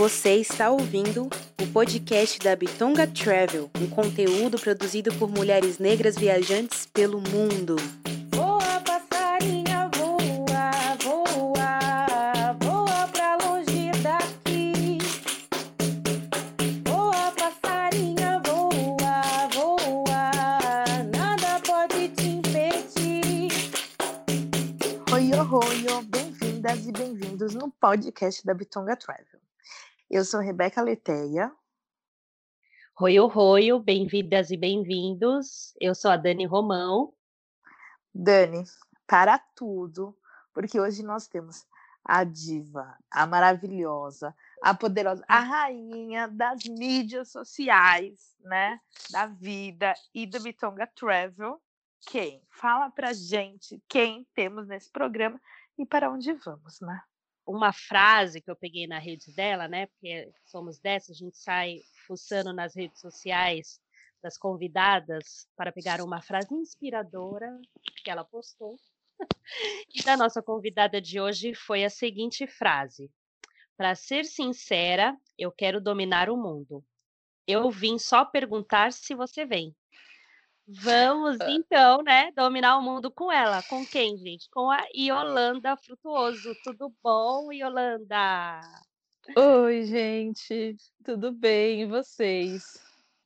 Você está ouvindo o podcast da Bitonga Travel, um conteúdo produzido por mulheres negras viajantes pelo mundo. Voa, passarinha, voa, voa, voa pra longe daqui. Voa, passarinha, voa, voa, nada pode te impedir. Oi, oi, oi, bem-vindas e bem-vindos no podcast da Bitonga Travel. Eu sou Rebeca Leteia. Oi, oi, bem-vindas e bem-vindos. Eu sou a Dani Romão. Dani, para tudo, porque hoje nós temos a diva, a maravilhosa, a poderosa, a rainha das mídias sociais, né? Da vida e do Bitonga Travel. Quem? Fala pra gente quem temos nesse programa e para onde vamos, né? Uma frase que eu peguei na rede dela, né? Porque somos dessa, a gente sai fuçando nas redes sociais das convidadas para pegar uma frase inspiradora que ela postou. E da nossa convidada de hoje foi a seguinte frase: Para ser sincera, eu quero dominar o mundo. Eu vim só perguntar se você vem. Vamos então, né, dominar o mundo com ela. Com quem, gente? Com a Yolanda Frutuoso. Tudo bom, Yolanda? Oi, gente. Tudo bem? E vocês?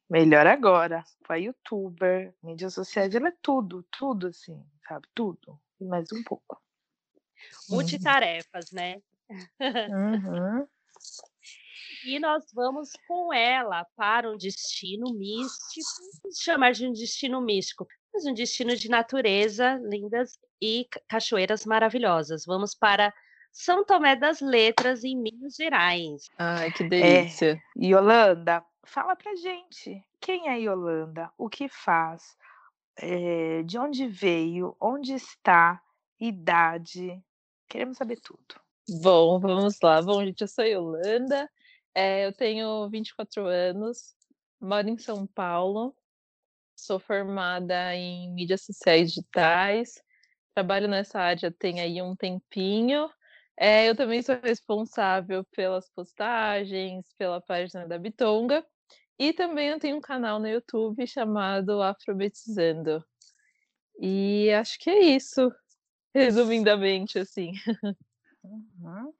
Melhor agora. Foi youtuber, mídias sociais, ela é tudo, tudo assim, sabe? Tudo. E mais um pouco. Multitarefas, né? Uhum. E nós vamos com ela para um destino místico, vamos chamar de um destino místico, mas um destino de natureza, lindas e ca- cachoeiras maravilhosas. Vamos para São Tomé das Letras, em Minas Gerais. Ai, que delícia. Yolanda, fala pra gente. Quem é Yolanda? O que faz? Eh, de onde veio? Onde está? Idade? Queremos saber tudo. Bom, vamos lá. Bom, gente, eu sou Yolanda, eh, eu tenho 24 anos, moro em São Paulo, sou formada em mídias sociais digitais, trabalho nessa área tem aí um tempinho. Eh, eu também sou responsável pelas postagens, pela página da Bitonga, e também eu tenho um canal no YouTube chamado Afrobetizando. E acho que é isso, resumidamente, assim. Uhum.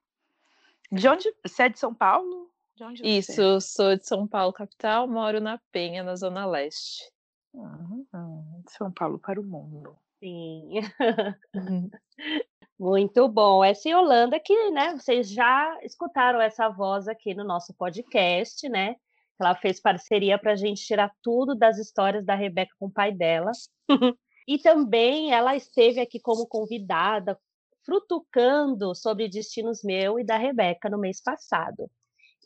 De onde? Você é de São Paulo? De onde você é? Isso, eu sou de São Paulo, capital, moro na Penha, na Zona Leste. Uhum. São Paulo para o mundo. Sim. Muito bom. Essa Yolanda que, né, vocês já escutaram essa voz aqui no nosso podcast, né? Ela fez parceria para a gente tirar tudo das histórias da Rebeca com o pai dela. e também ela esteve aqui como convidada, frutucando sobre destinos meu e da Rebeca no mês passado.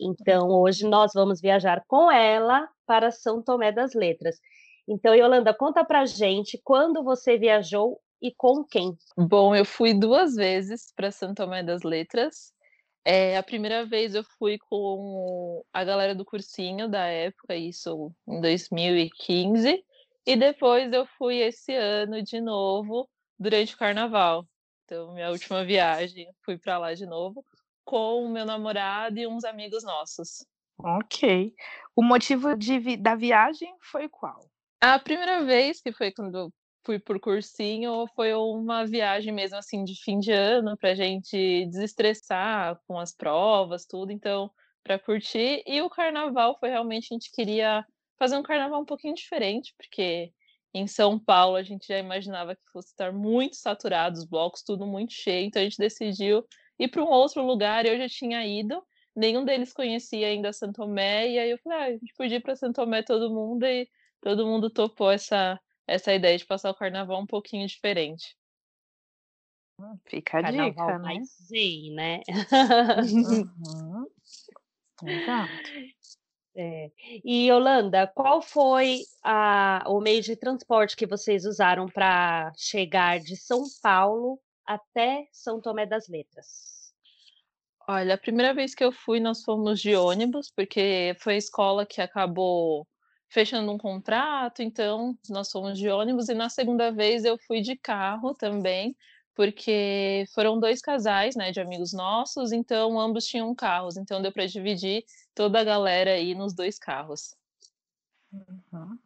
Então, hoje nós vamos viajar com ela para São Tomé das Letras. Então, Yolanda, conta pra gente quando você viajou e com quem? Bom, eu fui duas vezes para São Tomé das Letras. Eh, a primeira vez eu fui com a galera do cursinho da época, isso em 2015, e depois eu fui esse ano de novo durante o carnaval. Então, minha última viagem, fui para lá de novo com o meu namorado e uns amigos nossos. Ok. O motivo de da viagem foi qual? A primeira vez que foi quando fui por cursinho foi uma viagem mesmo assim de fim de ano pra gente desestressar com as provas, tudo, então para curtir. E o carnaval foi realmente a gente queria fazer um carnaval um pouquinho diferente, porque em São Paulo a gente já imaginava que fosse estar muito saturado os blocos, tudo muito cheio, então a gente decidiu ir para um outro lugar. Eu já tinha ido, nenhum deles conhecia ainda Santo Tomé, e aí eu falei, ah, a gente podia ir para Santo Tomé todo mundo e todo mundo topou essa, essa ideia de passar o carnaval um pouquinho diferente. Fica a Carnaval dica, né? mais zen, né? Uhum. Exato. É. E Yolanda, qual foi a- o meio de transporte que vocês usaram para chegar de São Paulo até São Tomé das Letras? Olha, a primeira vez que eu fui, nós fomos de ônibus, porque foi a escola que acabou fechando um contrato, então nós fomos de ônibus, e na segunda vez eu fui de carro também, porque foram dois casais, né, de amigos nossos, então ambos tinham carros, então deu para dividir toda a galera aí nos dois carros. Uhum.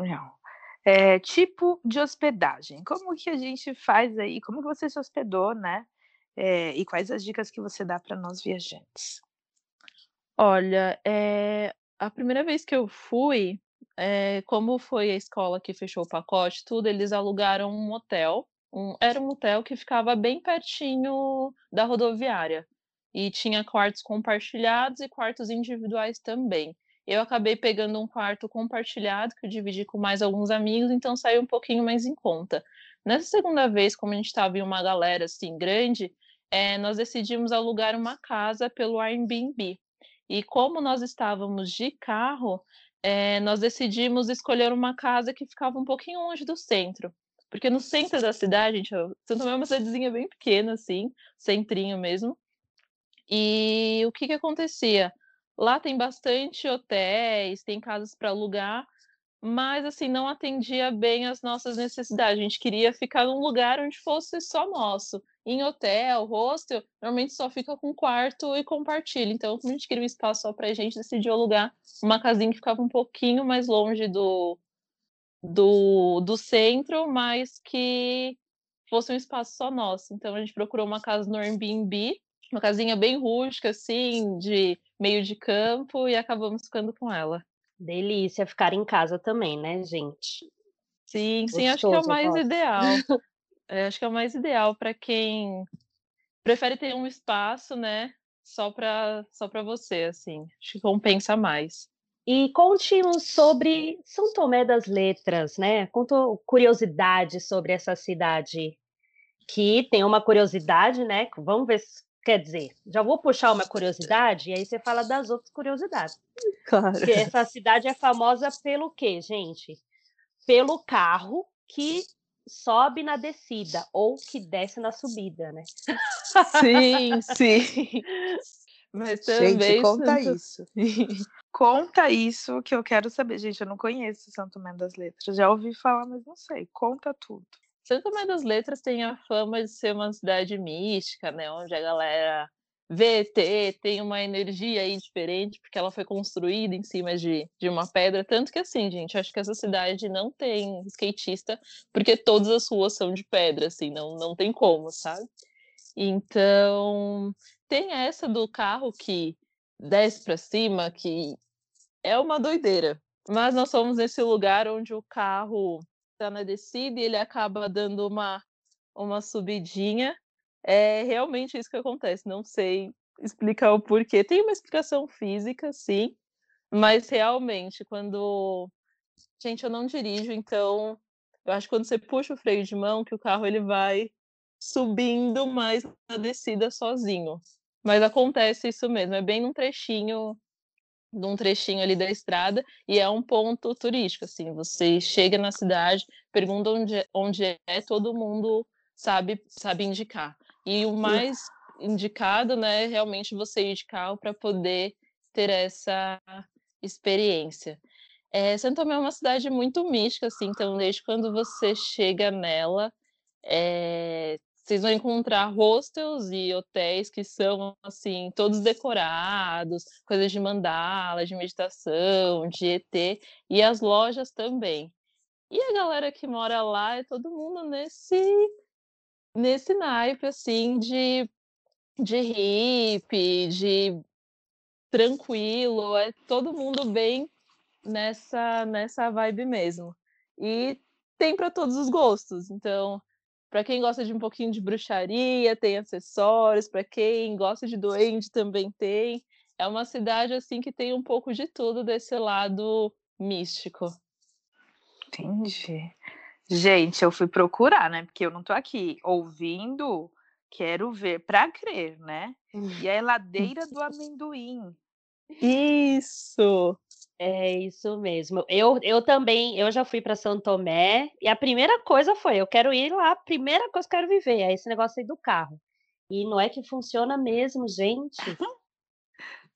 Legal. É, tipo de hospedagem. Como que a gente faz aí? Como que você se hospedou, né? É, e quais as dicas que você dá para nós viajantes? Olha, é, a primeira vez que eu fui, é, como foi a escola que fechou o pacote, tudo, eles alugaram um hotel. Um, era um hotel que ficava bem pertinho da rodoviária. E tinha quartos compartilhados e quartos individuais também. Eu acabei pegando um quarto compartilhado, que eu dividi com mais alguns amigos, então saiu um pouquinho mais em conta. Nessa segunda vez, como a gente estava em uma galera assim grande, é, nós decidimos alugar uma casa pelo Airbnb. E como nós estávamos de carro, é, nós decidimos escolher uma casa que ficava um pouquinho longe do centro. Porque no centro da cidade, gente, Santo Tomé é uma cidadezinha bem pequena, assim, centrinho mesmo. E o que que acontecia? Lá tem bastante hotéis, tem casas para alugar, mas assim não atendia bem as nossas necessidades. A gente queria ficar num lugar onde fosse só nosso. Em hotel, hostel, normalmente só fica com quarto e compartilha. Então, como a gente queria um espaço só para a gente, decidiu alugar uma casinha que ficava um pouquinho mais longe do, do, do centro, mas que fosse um espaço só nosso. Então, a gente procurou uma casa no Airbnb, uma casinha bem rústica, assim, de meio de campo, e acabamos ficando com ela. Delícia ficar em casa também, né, gente? Sim, sim, acho que é o Gostoso, mais ideal. É, acho que é o mais ideal para quem prefere ter um espaço, né, só para só para você, assim. Acho que compensa mais. E conte-nos sobre São Tomé das Letras, né? Contou curiosidades sobre essa cidade, que tem uma curiosidade, né? Vamos ver se quer dizer. Já vou puxar uma curiosidade e aí você fala das outras curiosidades. Claro. Porque essa cidade é famosa pelo quê, gente? Pelo carro que sobe na descida ou que desce na subida, né? Sim, sim. Mas também Gente, conta Santo- isso. Conta isso que eu quero saber. Gente, eu não conheço Santo Tomé das Letras. Já ouvi falar, mas não sei. Conta tudo. Santo Tomé das Letras tem a fama de ser uma cidade mística, né? Onde a galera vê ET, tem uma energia aí diferente, porque ela foi construída em cima de, de uma pedra. Tanto que, assim, gente, acho que essa cidade não tem skatista, porque todas as ruas são de pedra, assim, não, não tem como, sabe? Então, tem essa do carro que desce para cima, que é uma doideira. Mas nós fomos nesse lugar onde o carro tá na descida e ele acaba dando uma, uma subidinha. É realmente isso que acontece. Não sei explicar o porquê. Tem uma explicação física, sim, mas realmente, quando. Gente, eu não dirijo, então eu acho que quando você puxa o freio de mão, que o carro ele vai subindo mais na descida sozinho. Mas acontece isso mesmo, é bem num trechinho num trechinho ali da estrada e é um ponto turístico, assim, você chega na cidade, pergunta onde, é- onde é, todo mundo sabe sabe indicar. E o mais indicado, né, é realmente você ir de carro para poder ter essa experiência. É, Santo Tomé é uma cidade muito mística, assim, então desde quando você chega nela, é, vocês vão encontrar hostels e hotéis que são assim todos decorados, coisas de mandala, de meditação, de ET e as lojas também. E a galera que mora lá é todo mundo nesse nesse naipe assim de de hippie, de tranquilo, é todo mundo bem nessa nessa vibe mesmo. E tem para todos os gostos. Então, para quem gosta de um pouquinho de bruxaria, tem acessórios, para quem gosta de duende também tem. É uma cidade assim que tem um pouco de tudo desse lado místico. Entendi. Gente, eu fui procurar, né? Porque eu não tô aqui ouvindo, quero ver pra crer, né? E a ladeira do amendoim. Isso. É isso mesmo. Eu, eu também, eu já fui para São Tomé e a primeira coisa foi, eu quero ir lá, a primeira coisa que eu quero viver é esse negócio aí do carro. E não é que funciona mesmo, gente.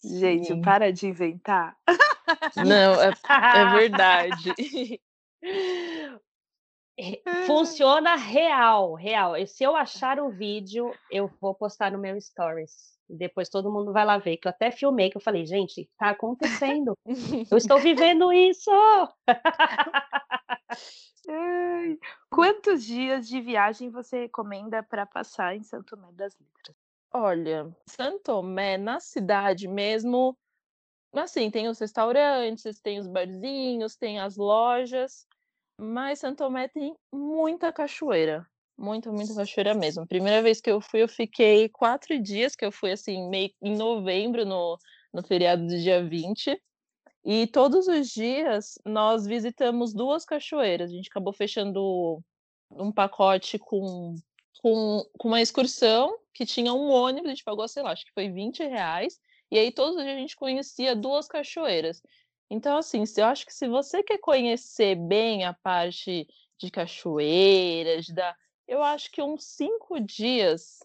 Gente, Sim. para de inventar. Não, é, é verdade. Funciona real, real. E se eu achar o vídeo, eu vou postar no meu stories. Depois todo mundo vai lá ver, que eu até filmei, que eu falei, gente, tá acontecendo. Eu estou vivendo isso! Quantos dias de viagem você recomenda para passar em Santo Tomé das Letras? Olha, Santo Tomé, na cidade mesmo, assim, tem os restaurantes, tem os barzinhos, tem as lojas, mas Santo Tomé tem muita cachoeira. Muita, muita cachoeira mesmo. Primeira vez que eu fui, eu fiquei quatro dias, que eu fui assim, meio em novembro, no, no feriado do dia 20. E todos os dias nós visitamos duas cachoeiras. A gente acabou fechando um pacote com, com, com uma excursão que tinha um ônibus, a gente pagou, sei lá, acho que foi 20 reais. E aí todos os dias a gente conhecia duas cachoeiras. Então, assim, eu acho que se você quer conhecer bem a parte de cachoeiras, da, eu acho que uns cinco dias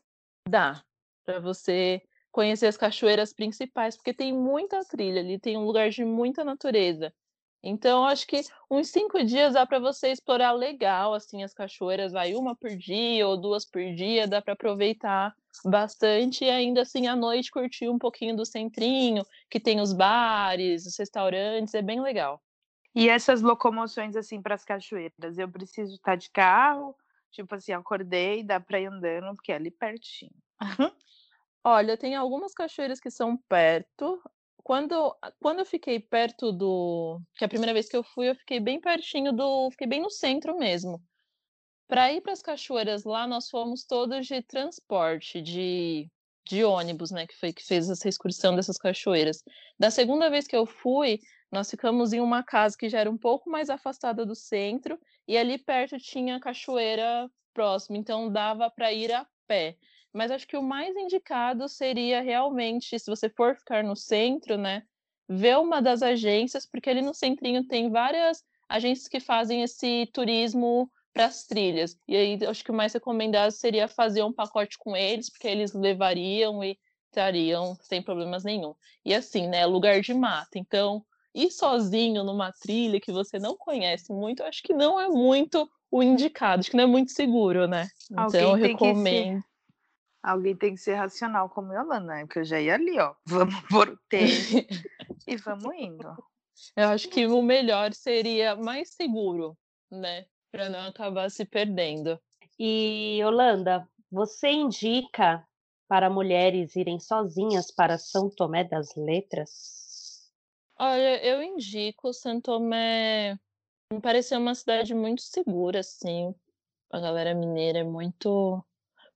dá para você conhecer as cachoeiras principais, porque tem muita trilha ali, tem um lugar de muita natureza. Então, acho que uns cinco dias dá para você explorar legal, assim, as cachoeiras, vai uma por dia ou duas por dia, dá para aproveitar bastante e ainda assim à noite curtir um pouquinho do centrinho, que tem os bares, os restaurantes, é bem legal. E essas locomoções assim para as cachoeiras, eu preciso estar de carro, tipo assim, acordei, dá para ir andando, porque é ali pertinho. Olha, tem algumas cachoeiras que são perto. Quando, quando eu fiquei perto do. Que a primeira vez que eu fui, eu fiquei bem pertinho do. Fiquei bem no centro mesmo. Para ir para as cachoeiras lá, nós fomos todos de transporte, de, de ônibus, né? Que foi que fez essa excursão dessas cachoeiras. Da segunda vez que eu fui, nós ficamos em uma casa que já era um pouco mais afastada do centro, e ali perto tinha cachoeira próxima, então dava para ir a pé. Mas acho que o mais indicado seria realmente, se você for ficar no centro, né, ver uma das agências, porque ali no centrinho tem várias agências que fazem esse turismo para as trilhas. E aí acho que o mais recomendado seria fazer um pacote com eles, porque eles levariam e estariam sem problemas nenhum. E assim, né, lugar de mata. Então, ir sozinho numa trilha que você não conhece muito, acho que não é muito o indicado, acho que não é muito seguro, né? Então eu recomendo. Alguém tem que ser racional como Yolanda, né? Porque eu já ia ali, ó. Vamos por o tênis e vamos indo. Eu acho que o melhor seria mais seguro, né? Para não acabar se perdendo. E, Yolanda, você indica para mulheres irem sozinhas para São Tomé das Letras? Olha, eu indico São Tomé. Me pareceu uma cidade muito segura, assim. A galera mineira é muito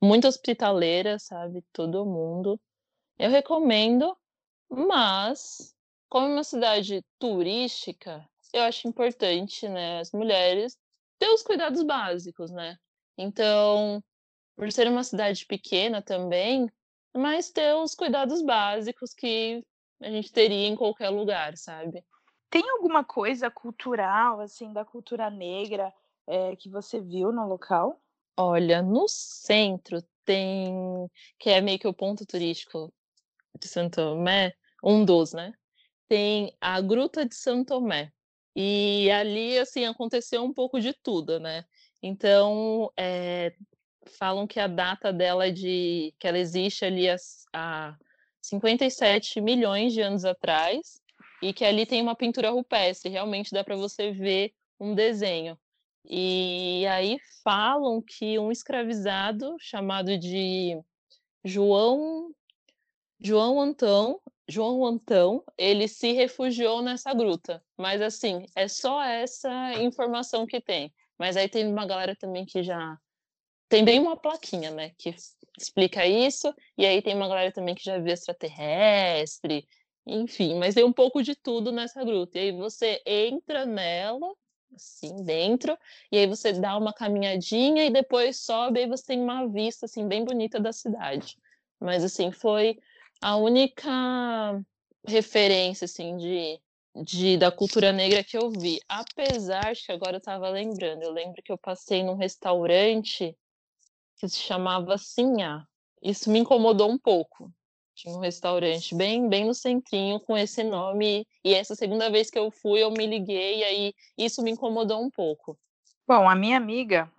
muito hospitaleira, sabe? Todo mundo. Eu recomendo, mas como é uma cidade turística, eu acho importante, né, as mulheres ter os cuidados básicos, né? Então, por ser uma cidade pequena também, mas ter os cuidados básicos que a gente teria em qualquer lugar, sabe? Tem alguma coisa cultural, assim, da cultura negra é, que você viu no local? Olha, no centro tem, que é meio que o ponto turístico de Santo Tomé, um dos, né? Tem a Gruta de Santo Tomé. E ali, assim, aconteceu um pouco de tudo, né? Então, é, falam que a data dela é de. que ela existe ali há 57 milhões de anos atrás, e que ali tem uma pintura rupestre, realmente dá para você ver um desenho. E aí falam que um escravizado chamado de João João Antão, João Antão, ele se refugiou nessa gruta. Mas assim, é só essa informação que tem. Mas aí tem uma galera também que já tem bem uma plaquinha, né, que explica isso, e aí tem uma galera também que já viu extraterrestre, enfim, mas tem um pouco de tudo nessa gruta. E aí você entra nela assim, dentro, e aí você dá uma caminhadinha e depois sobe e você tem uma vista, assim, bem bonita da cidade. Mas, assim, foi a única referência, assim, de, de da cultura negra que eu vi. Apesar de que agora eu estava lembrando, eu lembro que eu passei num restaurante que se chamava Sinhá. Isso me incomodou um pouco, tinha um restaurante bem, bem no centrinho com esse nome. E essa segunda vez que eu fui, eu me liguei, e aí isso me incomodou um pouco. Bom, a minha amiga,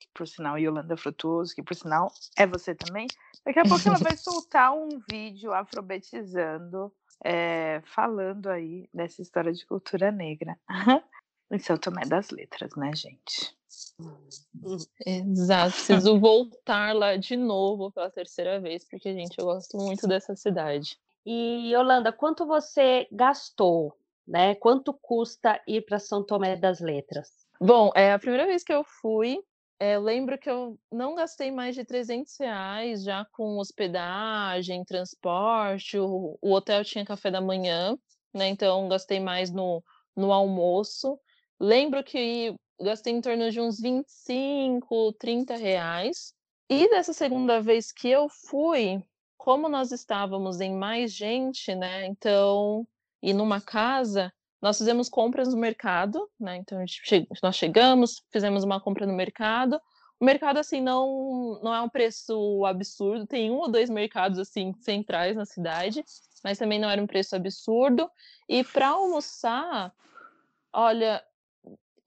que por sinal Yolanda Frutuoso, que por sinal é você também, daqui a pouco ela vai soltar um vídeo afrobetizando, é, falando aí dessa história de cultura negra. em São Tomé das Letras, né, gente? Exato, preciso voltar lá de novo pela terceira vez, porque, gente, eu gosto muito dessa cidade. E Yolanda, quanto você gastou, né? Quanto custa ir para São Tomé das Letras? Bom, é a primeira vez que eu fui. é, eu lembro que eu não gastei mais de 300 reais já com hospedagem, transporte. O, o hotel tinha café da manhã, né? Então gastei mais no, no almoço. Lembro que gastei em torno de uns 25, 30 reais. E dessa segunda vez que eu fui, como nós estávamos em mais gente, né? Então, e numa casa, nós fizemos compras no mercado, né? Então, che nós chegamos, fizemos uma compra no mercado. O mercado, assim, não, não é um preço absurdo. Tem um ou dois mercados, assim, centrais na cidade, mas também não era um preço absurdo. E para almoçar, olha,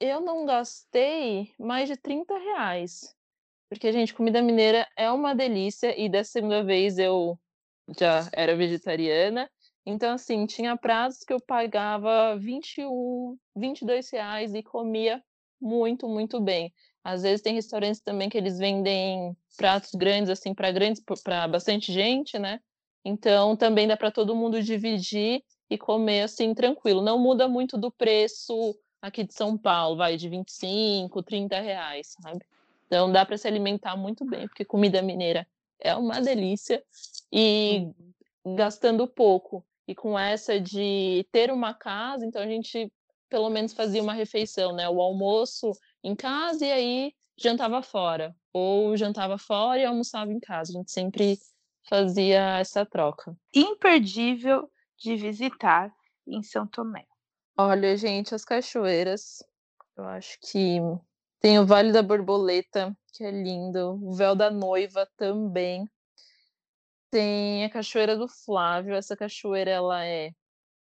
eu não gastei mais de 30 reais. Porque, gente, comida mineira é uma delícia. E dessa segunda vez eu já era vegetariana. Então, assim, tinha pratos que eu pagava 21, 22 reais e comia muito, muito bem. Às vezes tem restaurantes também que eles vendem pratos grandes, assim, para grandes, para bastante gente, né? Então, também dá para todo mundo dividir e comer, assim, tranquilo. Não muda muito do preço aqui de São Paulo, vai de 25, 30 reais, sabe? Então, dá para se alimentar muito bem, porque comida mineira é uma delícia e gastando pouco. E com essa de ter uma casa, então a gente pelo menos fazia uma refeição, né? O almoço em casa e aí jantava fora. Ou jantava fora e almoçava em casa. A gente sempre fazia essa troca. Imperdível de visitar em São Tomé. Olha, gente, as cachoeiras. Eu acho que tem o Vale da Borboleta, que é lindo. O Véu da Noiva também. Tem a Cachoeira do Flávio. Essa cachoeira ela é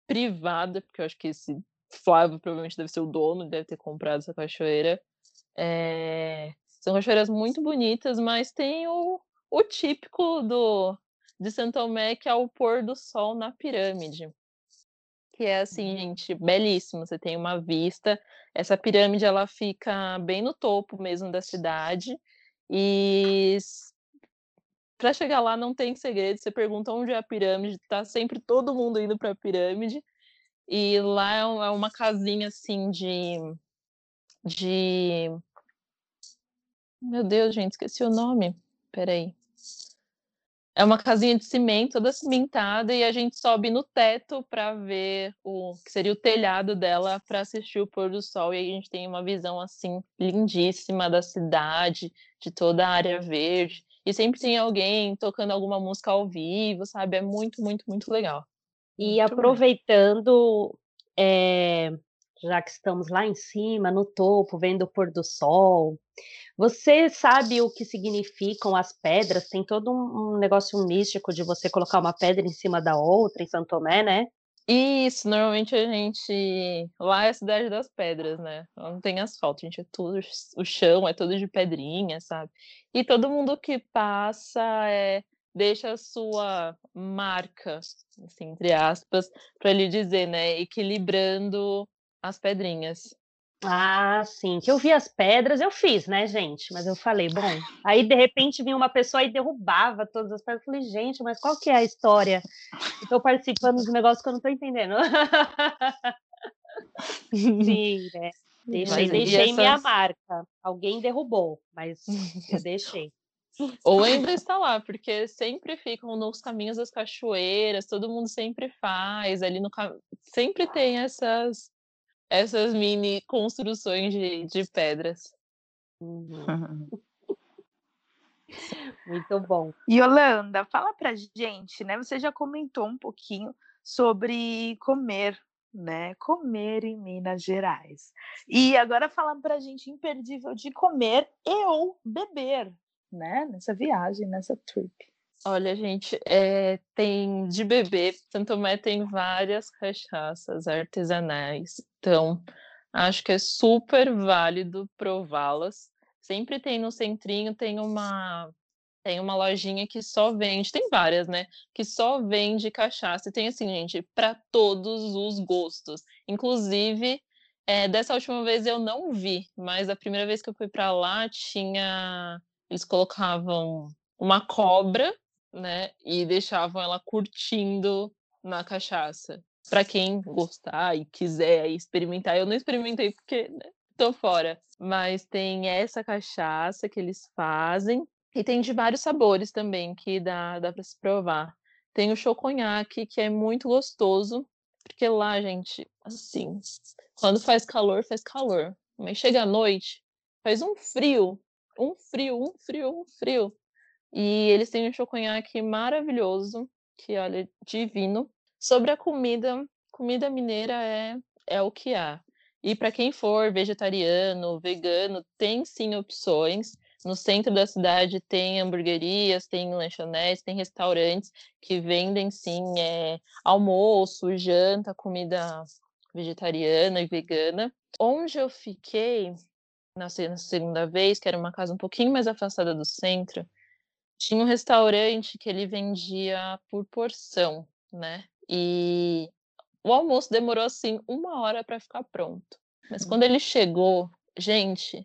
privada, porque eu acho que esse Flávio provavelmente deve ser o dono, deve ter comprado essa cachoeira. É... São cachoeiras muito bonitas, mas tem o, o típico do de Santo Tomé, que é o pôr do sol na pirâmide. Que é assim, gente, belíssimo. Você tem uma vista. Essa pirâmide ela fica bem no topo mesmo da cidade. E para chegar lá não tem segredo. Você pergunta onde é a pirâmide, tá sempre todo mundo indo para a pirâmide. E lá é uma casinha assim de de Meu Deus, gente, esqueci o nome. Peraí. É uma casinha de cimento, toda cimentada, e a gente sobe no teto para ver o que seria o telhado dela para assistir o pôr do sol. E aí a gente tem uma visão assim lindíssima da cidade, de toda a área verde. E sempre tem alguém tocando alguma música ao vivo, sabe? É muito, muito, muito legal. E muito aproveitando, é, já que estamos lá em cima, no topo, vendo o pôr do sol, você sabe o que significam as pedras? Tem todo um, negócio místico de você colocar uma pedra em cima da outra em São Tomé, né? Isso, normalmente a gente. Lá é a cidade das pedras, né? Não tem asfalto, a gente é tudo. O chão é todo de pedrinha, sabe? E todo mundo que passa é, deixa a sua marca, assim, entre aspas, para lhe dizer, né? Equilibrando as pedrinhas. Ah, sim. Que eu vi as pedras, eu fiz, né, gente? Mas eu falei, bom. Aí, de repente, vinha uma pessoa e derrubava todas as pedras. Eu falei, gente, mas qual que é a história? Estou participando de um negócio que eu não estou entendendo. sim, né? Deixei, deixei minha essas- marca. Alguém derrubou, mas eu deixei. Ou ainda está lá, porque sempre ficam nos caminhos das cachoeiras, todo mundo sempre faz, ali no sempre tem essas essas mini construções de, de pedras. Uhum, Muito bom. Yolanda, fala pra gente, né? Você já comentou um pouquinho sobre comer, né? Comer em Minas Gerais. E agora fala pra gente imperdível de comer e ou beber, né? Nessa viagem, nessa trip. Olha, gente, é, tem de beber, Santo Tomé tem várias cachaças artesanais. Então, Acho que é super válido prová-las. Sempre tem no centrinho, tem uma tem uma lojinha que só vende, tem várias, né? Que só vende cachaça. E tem assim, gente, para todos os gostos. Inclusive, é, dessa última vez eu não vi, mas a primeira vez que eu fui para lá tinha. Eles colocavam uma cobra, né? E deixavam ela curtindo na cachaça. Para quem gostar e quiser experimentar, eu não experimentei porque né, tô fora. Mas tem essa cachaça que eles fazem e tem de vários sabores também que dá, dá para se provar. Tem o choconhaque, que é muito gostoso, porque lá, gente, assim, quando faz calor, faz calor. Mas chega à noite, faz um frio, um frio, um frio, um frio. E eles têm um choconhaque maravilhoso, que olha, divino. Sobre a comida, comida mineira é, é o que há. E para quem for vegetariano, vegano, tem sim opções. No centro da cidade tem hamburguerias, tem lanchonetes, tem restaurantes que vendem sim é, almoço, janta, comida vegetariana e vegana. Onde eu fiquei na segunda vez, que era uma casa um pouquinho mais afastada do centro, tinha um restaurante que ele vendia por porção, né? E o almoço demorou assim uma hora para ficar pronto. Mas quando ele chegou, gente,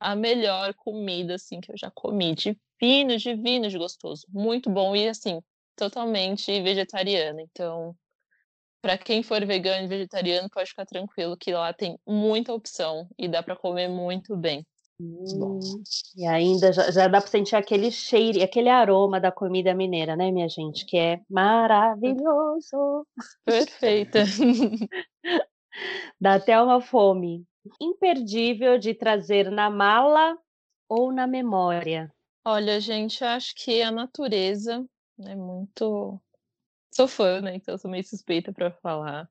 a melhor comida assim que eu já comi, divino, divino de gostoso, muito bom e assim, totalmente vegetariana. Então, para quem for vegano e vegetariano, pode ficar tranquilo que lá tem muita opção e dá para comer muito bem. Hum, e ainda já, já dá para sentir aquele cheiro, aquele aroma da comida mineira, né, minha gente? Que é maravilhoso. Perfeita. dá até uma fome imperdível de trazer na mala ou na memória? Olha, gente, acho que a natureza é muito. Sou fã, né? Então sou meio suspeita para falar.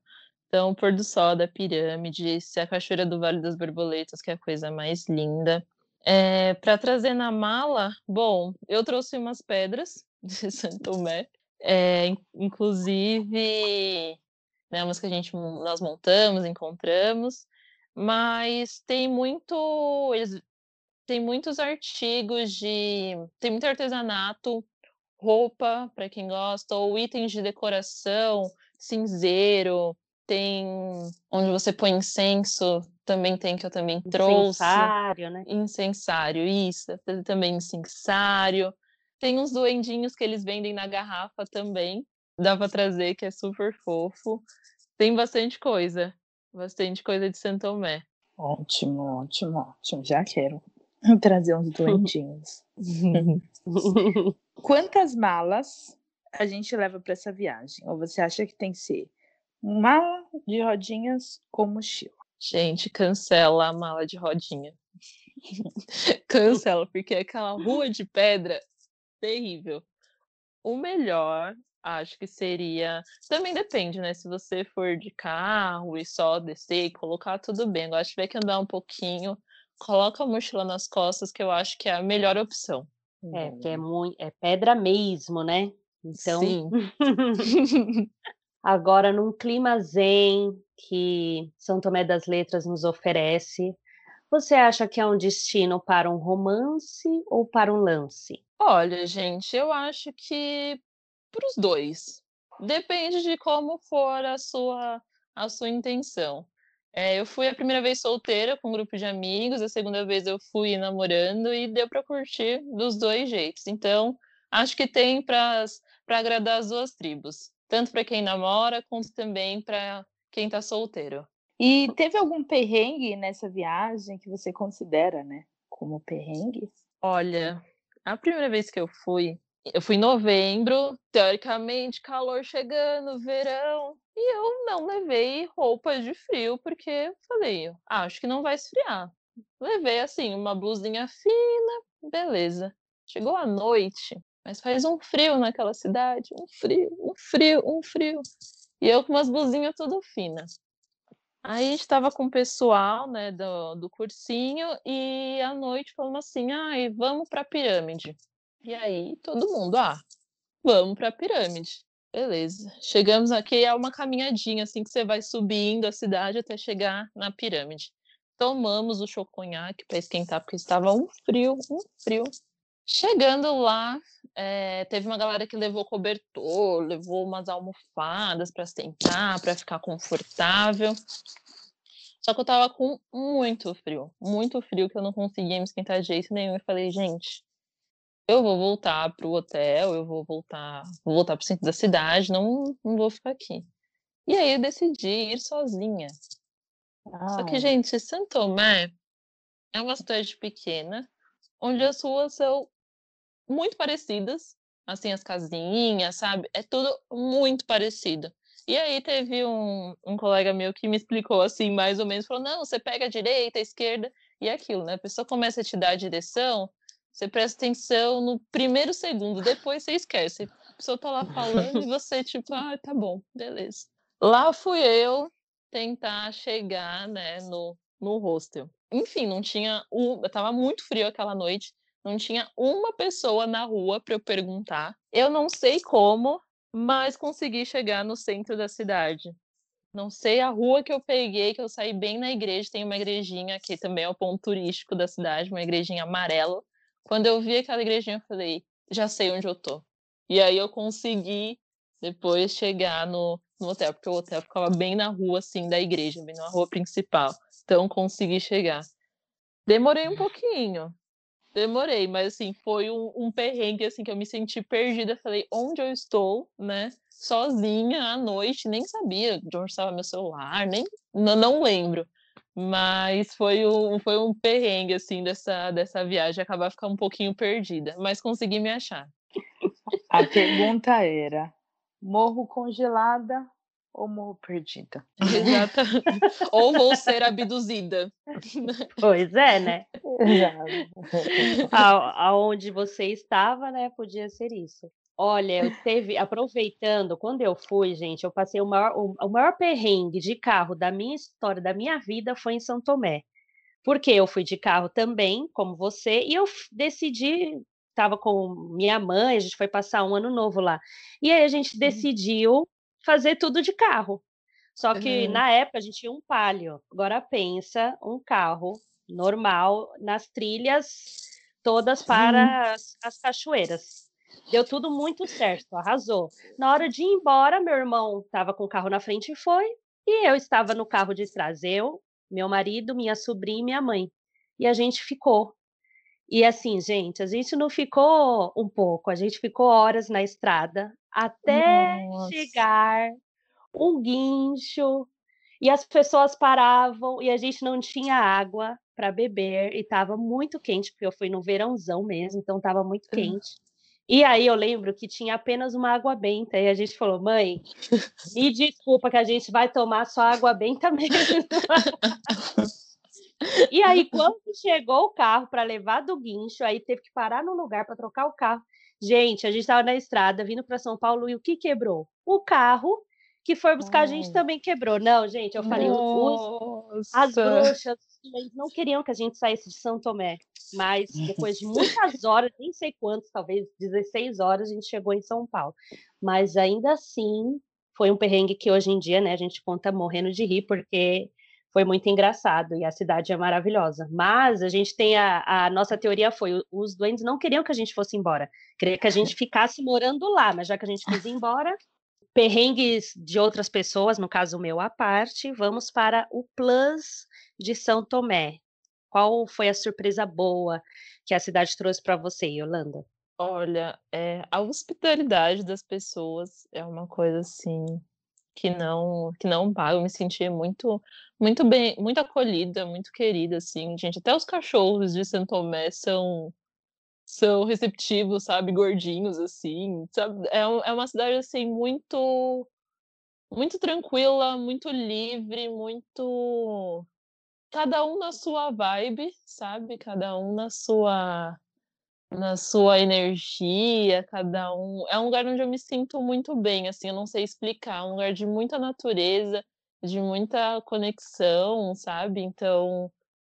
Então, o pôr do sol da pirâmide, se a cachoeira do Vale das Borboletas, que é a coisa mais linda. É, para trazer na mala, bom, eu trouxe umas pedras de Santo Tomé, é, inclusive, né, umas que a gente nós montamos, encontramos, mas tem muito. Eles, tem muitos artigos de. Tem muito artesanato, roupa, para quem gosta, ou itens de decoração, cinzeiro, tem onde você põe incenso, também tem que eu também trouxe. Incensário, né? Incensário, isso, também incensário. Tem uns duendinhos que eles vendem na garrafa também, dá para trazer, que é super fofo. Tem bastante coisa. Bastante coisa de Santo Tomé. Ótimo, ótimo, ótimo. Já quero trazer uns doentinhos. Quantas malas a gente leva para essa viagem? Ou você acha que tem que ser mala de rodinhas ou mochila? Gente, cancela a mala de rodinha. cancela, porque aquela rua de pedra terrível. O melhor Acho que seria. Também depende, né? Se você for de carro e só descer e colocar, tudo bem. Agora, se tiver que andar um pouquinho, coloca a mochila nas costas, que eu acho que é a melhor opção. É, porque é, muito, é pedra mesmo, né? Então. Sim. Agora, num clima zen que São Tomé das Letras nos oferece, você acha que é um destino para um romance ou para um lance? Olha, gente, eu acho que para os dois. Depende de como for a sua, a sua intenção. É, eu fui a primeira vez solteira com um grupo de amigos, a segunda vez eu fui namorando e deu para curtir dos dois jeitos. Então, acho que tem para agradar as duas tribos, tanto para quem namora quanto também para quem está solteiro. E teve algum perrengue nessa viagem que você considera, né, como perrengue? Olha, a primeira vez que eu fui, eu fui em novembro, teoricamente, calor chegando, verão, e eu não levei roupas de frio, porque falei, ah, acho que não vai esfriar. Levei, assim, uma blusinha fina, beleza. Chegou a noite, mas faz um frio naquela cidade, um frio, um frio, um frio. E eu com umas blusinhas tudo finas. Aí estava com o pessoal, né, do, do cursinho, e à noite falamos assim, ai, vamos para a pirâmide. E aí todo mundo, ah, vamos para a pirâmide. Beleza. Chegamos aqui, é uma caminhadinha, assim, que você vai subindo a cidade até chegar na pirâmide. Tomamos o choconhaque para esquentar, porque estava um frio, um frio. Chegando lá, eh, teve uma galera que levou cobertor, levou umas almofadas para sentar, para ficar confortável. Só que eu tava com muito frio, muito frio, que eu não conseguia me esquentar de jeito nenhum. E falei, gente, eu vou voltar pro hotel, eu vou voltar, vou voltar pro centro da cidade, não, não vou ficar aqui. E aí eu decidi ir sozinha. Só que, Ah, gente, Santo Tomé é uma cidade pequena, onde as ruas são muito parecidas, assim, as casinhas, sabe? É tudo muito parecido. E aí teve um, um colega meu que me explicou assim, mais ou menos, falou, não, você pega a direita, a esquerda, e é aquilo, né? A pessoa começa a te dar a direção, você presta atenção no primeiro segundo, depois você esquece. A pessoa tá lá falando e você, tipo, ah, tá bom, beleza. Lá fui eu tentar chegar, né, no, no hostel. Enfim, não tinha. Um, tava muito frio aquela noite, não tinha uma pessoa na rua para eu perguntar. Eu não sei como, mas consegui chegar no centro da cidade. Não sei a rua que eu peguei, que eu saí bem na igreja. Tem uma igrejinha que também é o ponto turístico da cidade, uma igrejinha amarela. Quando eu vi aquela igrejinha, eu falei, já sei onde eu tô. E aí eu consegui depois chegar no, no hotel, porque o hotel ficava bem na rua, assim, da igreja, bem na rua principal. Então consegui chegar. Demorei um pouquinho, demorei, mas assim, foi um, um perrengue, assim, que eu me senti perdida. Falei, onde eu estou, né? Sozinha à noite, nem sabia de onde estava meu celular, nem, não, não lembro. Mas foi um, foi um perrengue, assim, dessa, dessa viagem, acabar ficando um pouquinho perdida, mas consegui me achar. a pergunta era: morro congelada ou morro perdida? Exata. Ou vou ser abduzida. Pois é, né? Exato. A- Aonde você estava, né? Podia ser isso. Olha, eu teve, aproveitando, quando eu fui, gente, eu passei o maior, o, o maior perrengue de carro da minha história, da minha vida, foi em São Tomé. Porque eu fui de carro também, como você, e eu decidi, estava com minha mãe, a gente foi passar um ano novo lá. E aí a gente decidiu fazer tudo de carro. Só que Uhum. na época a gente tinha um Palio. Agora pensa, um carro normal nas trilhas todas para as, as cachoeiras. Deu tudo muito certo, arrasou. Na hora de ir embora, meu irmão estava com o carro na frente e foi, e eu estava no carro de trás, eu, meu marido, minha sobrinha e minha mãe. E a gente ficou. E assim, gente, a gente não ficou um pouco, a gente ficou horas na estrada até Nossa. chegar um guincho e as pessoas paravam e a gente não tinha água para beber e estava muito quente, porque eu fui no verãozão mesmo, então estava muito Hum. quente. E aí eu lembro que tinha apenas uma água benta e a gente falou: "Mãe, me desculpa que a gente vai tomar só água benta mesmo". E aí quando chegou o carro para levar do guincho, aí teve que parar no lugar para trocar o carro. Gente, a gente estava na estrada vindo para São Paulo e o que quebrou? O carro que foi buscar a gente também quebrou. Não, gente, eu falei, os, as bruxas eles não queriam que a gente saísse de São Tomé, mas depois de muitas horas, nem sei quantos, talvez 16 horas, a gente chegou em São Paulo. Mas ainda assim, foi um perrengue que hoje em dia, né, a gente conta morrendo de rir, porque foi muito engraçado e a cidade é maravilhosa. Mas a gente tem a, a nossa teoria foi, os duendes não queriam que a gente fosse embora, queria que a gente ficasse morando lá, mas já que a gente quis ir embora, perrengues de outras pessoas, no caso o meu à parte, vamos para o Plus de São Tomé. Qual foi a surpresa boa que a cidade trouxe para você, Yolanda? Olha, eh, a hospitalidade das pessoas é uma coisa, assim, que não que não paga. Eu me senti muito muito bem muito acolhida, muito querida, assim, gente. Até os cachorros de São Tomé são são receptivos, sabe, gordinhos, assim, sabe. É é uma cidade, assim, muito muito tranquila, muito livre, muito cada um na sua vibe, sabe, cada um na sua na sua energia, cada um é um lugar onde eu me sinto muito bem, assim, eu não sei explicar, é um lugar de muita natureza, de muita conexão, sabe, então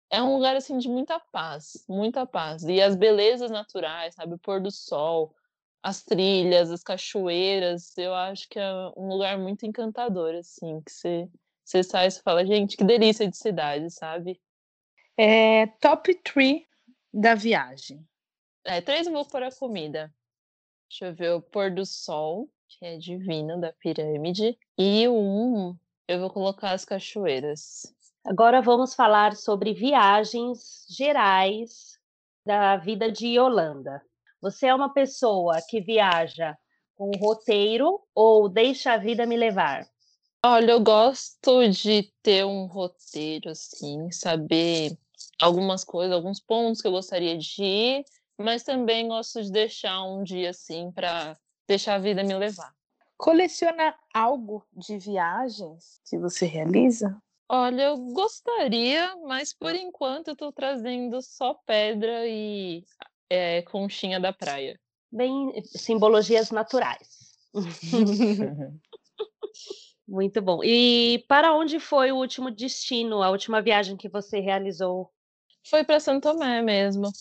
é um lugar, assim, de muita paz, muita paz. E as belezas naturais, sabe, o pôr do sol, as trilhas, as cachoeiras, eu acho que é um lugar muito encantador, assim, que você, você sai e fala, gente, que delícia de cidade, sabe? É, top 3 da viagem. É, três eu vou por a comida. Deixa eu ver, o pôr do sol, que é divino, da pirâmide. E um, eu vou colocar as cachoeiras. Agora vamos falar sobre viagens gerais da vida de Yolanda. Você é uma pessoa que viaja com roteiro ou deixa a vida me levar? Olha, eu gosto de ter um roteiro, assim, saber algumas coisas, alguns pontos que eu gostaria de ir, mas também gosto de deixar um dia, assim, para deixar a vida me levar. Coleciona algo de viagens que você realiza? Olha, eu gostaria, mas por enquanto eu tô trazendo só pedra e é, conchinha da praia. Bem, simbologias naturais. Muito bom. E para onde foi o último destino, a última viagem que você realizou? Foi para Santo Tomé mesmo,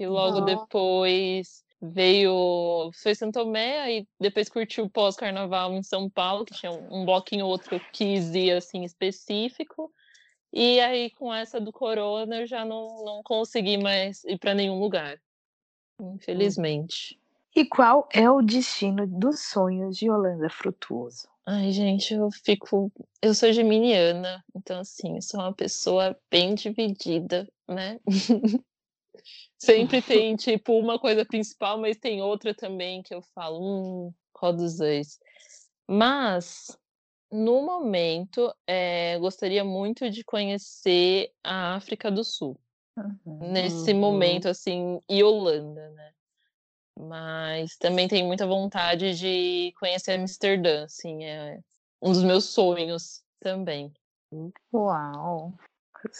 que logo Ó. depois veio. Foi Santo Tomé, aí depois curtiu o pós-carnaval em São Paulo, que tinha um um bloquinho ou outro que eu quis ir assim específico. E aí, com essa do corona, eu já não, não consegui mais ir para nenhum lugar. Infelizmente. E qual é o destino dos sonhos de Yolanda Frutuoso? Ai, gente, eu fico. Eu sou geminiana, então, assim, sou uma pessoa bem dividida, né? Sempre tem, tipo, uma coisa principal, mas tem outra também que eu falo, hum, qual dos dois? Mas, no momento, eh, gostaria muito de conhecer a África do Sul. Nesse Uhum. momento, assim, e Holanda, né? Mas também tenho muita vontade de conhecer Amsterdã, assim, é um dos meus sonhos também. Uau!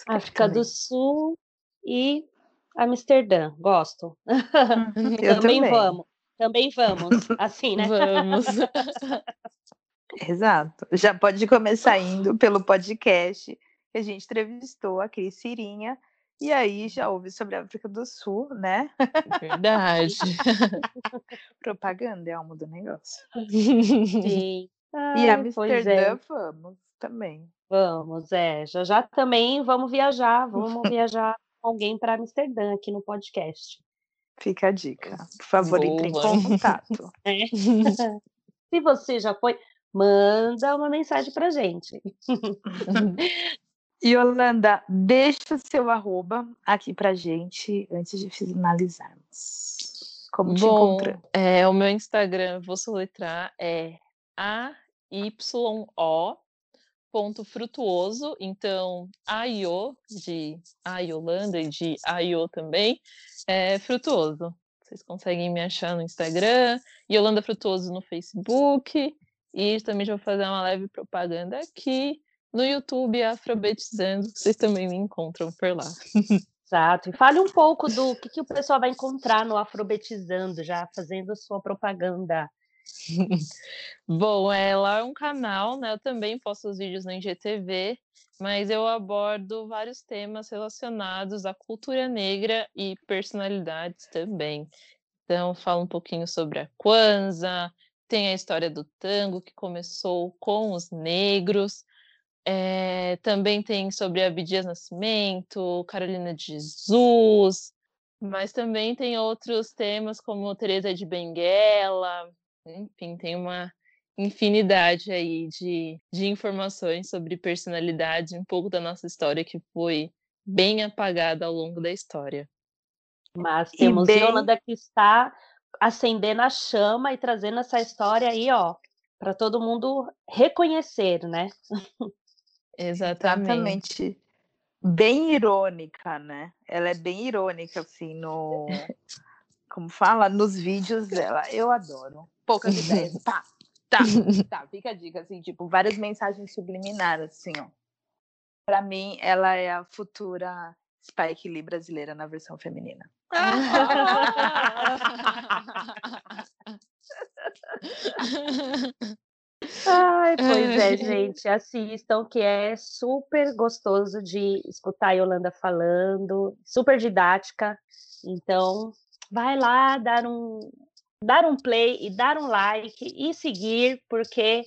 África do Sul e Amsterdã. Gosto. Eu também, também. vamos. Também vamos. Assim, né? Vamos. Exato. Já pode começar indo pelo podcast que a gente entrevistou a Cris Cirinha. E aí já ouve sobre a África do Sul, né? Verdade. Propaganda é alma do negócio. Sim. E Ai, é. Amsterdã, vamos também. Vamos, é. Já já também vamos viajar. Vamos viajar alguém para Amsterdã aqui no podcast. Fica a dica. Por favor, entre em Boa. contato. É. Se você já foi, manda uma mensagem pra gente. Yolanda, deixa o seu arroba aqui pra gente antes de finalizarmos. Como te Bom, encontrar? é, o meu Instagram, vou soletrar, é A-Y-O ponto frutuoso, então Ayo, de A Yolanda e de Ayo também, é frutuoso. Vocês conseguem me achar no Instagram, Yolanda Frutuoso no Facebook, e também já vou fazer uma leve propaganda aqui no YouTube, Afrobetizando, vocês também me encontram por lá. Exato. E fale um pouco do que, que o pessoal vai encontrar no Afrobetizando, já fazendo sua propaganda. Bom, é, lá é um canal, né? Eu também posto os vídeos no IGTV, mas eu abordo vários temas relacionados à cultura negra e personalidades também. Então, falo um pouquinho sobre a Kwanzaa, tem a história do tango que começou com os negros, eh, também tem sobre Abdias Nascimento, Carolina de Jesus, mas também tem outros temas como Teresa de Benguela, enfim, tem uma infinidade aí de, de informações sobre personalidade, um pouco da nossa história que foi bem apagada ao longo da história. Mas E temos bem- Yolanda que está acendendo a chama e trazendo essa história aí, ó, para todo mundo reconhecer, né? Exatamente. Exatamente. Bem irônica, né? Ela é bem irônica, assim, no. Como fala? Nos vídeos dela. Eu adoro. Poucas ideias. Tá, tá, tá. Fica a dica, assim, tipo, várias mensagens subliminares, assim, ó. Pra mim, ela é a futura Spike Lee brasileira na versão feminina. Ai, pois é, gente, assistam, que é super gostoso de escutar a Yolanda falando, super didática. Então, vai lá dar um, dar um play e dar um like e seguir, porque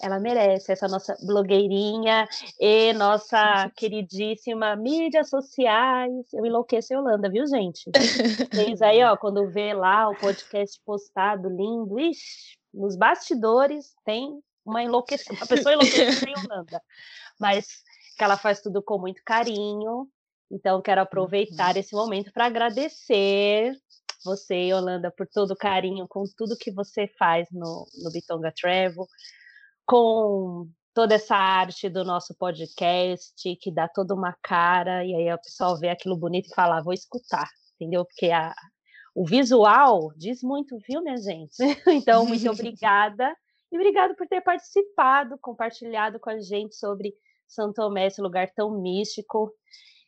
ela merece, essa nossa blogueirinha e nossa queridíssima mídias sociais. Eu enlouqueço a Holanda, viu, gente? Vocês aí, ó, quando vê lá o podcast postado, lindo, ixi, nos bastidores tem uma enlouquecida, uma pessoa enlouquecida em Holanda. Mas que ela faz tudo com muito carinho. Então, quero aproveitar esse momento para agradecer você, Yolanda, por todo o carinho, com tudo que você faz no, no Bitonga Travel, com toda essa arte do nosso podcast, que dá toda uma cara, e aí o pessoal vê aquilo bonito e fala, ah, vou escutar, entendeu? Porque a, o visual diz muito, viu, minha gente? Então, muito obrigada. E obrigado por ter participado, compartilhado com a gente sobre São Tomé, esse lugar tão místico.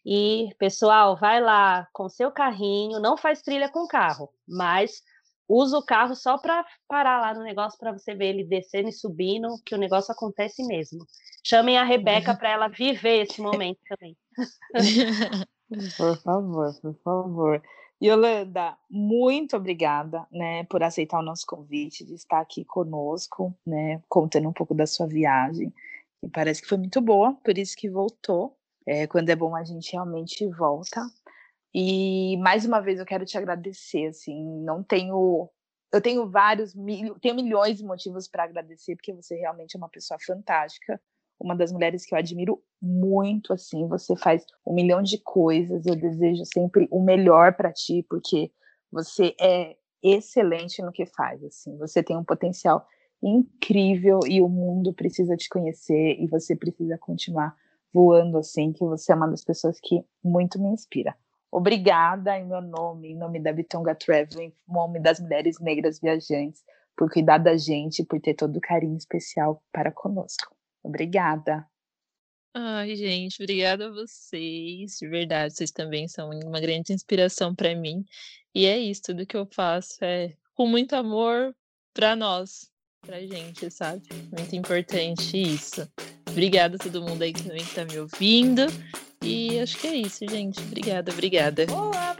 E, pessoal, vai lá com seu carrinho, não faz trilha com carro, mas usa o carro só para parar lá no negócio para você ver ele descendo e subindo, que o negócio acontece mesmo. Chamem a Rebeca uhum. para ela viver esse momento também. por favor, por favor. Yolanda, muito obrigada, né, por aceitar o nosso convite de estar aqui conosco, né, contando um pouco da sua viagem. E parece que foi muito boa, por isso que voltou. É, quando é bom a gente realmente volta. E mais uma vez eu quero te agradecer, assim, não tenho eu tenho vários tenho milhões de motivos para agradecer porque você realmente é uma pessoa fantástica, uma das mulheres que eu admiro muito, assim, você faz um milhão de coisas, eu desejo sempre o melhor para ti porque você é excelente no que faz, assim, você tem um potencial incrível e o mundo precisa te conhecer e você precisa continuar voando assim, que você é uma das pessoas que muito me inspira. Obrigada em meu nome, em nome da Bitonga Traveling, em nome das mulheres negras viajantes, por cuidar da gente, por ter todo o carinho especial para conosco. Obrigada. Ai, gente, obrigada a vocês. De verdade, vocês também são uma grande inspiração para mim. E é isso, tudo que eu faço é com muito amor para nós, pra gente, sabe? Muito importante isso. Obrigada a todo mundo aí que também está me ouvindo. E acho que é isso, gente. Obrigada, obrigada. Boa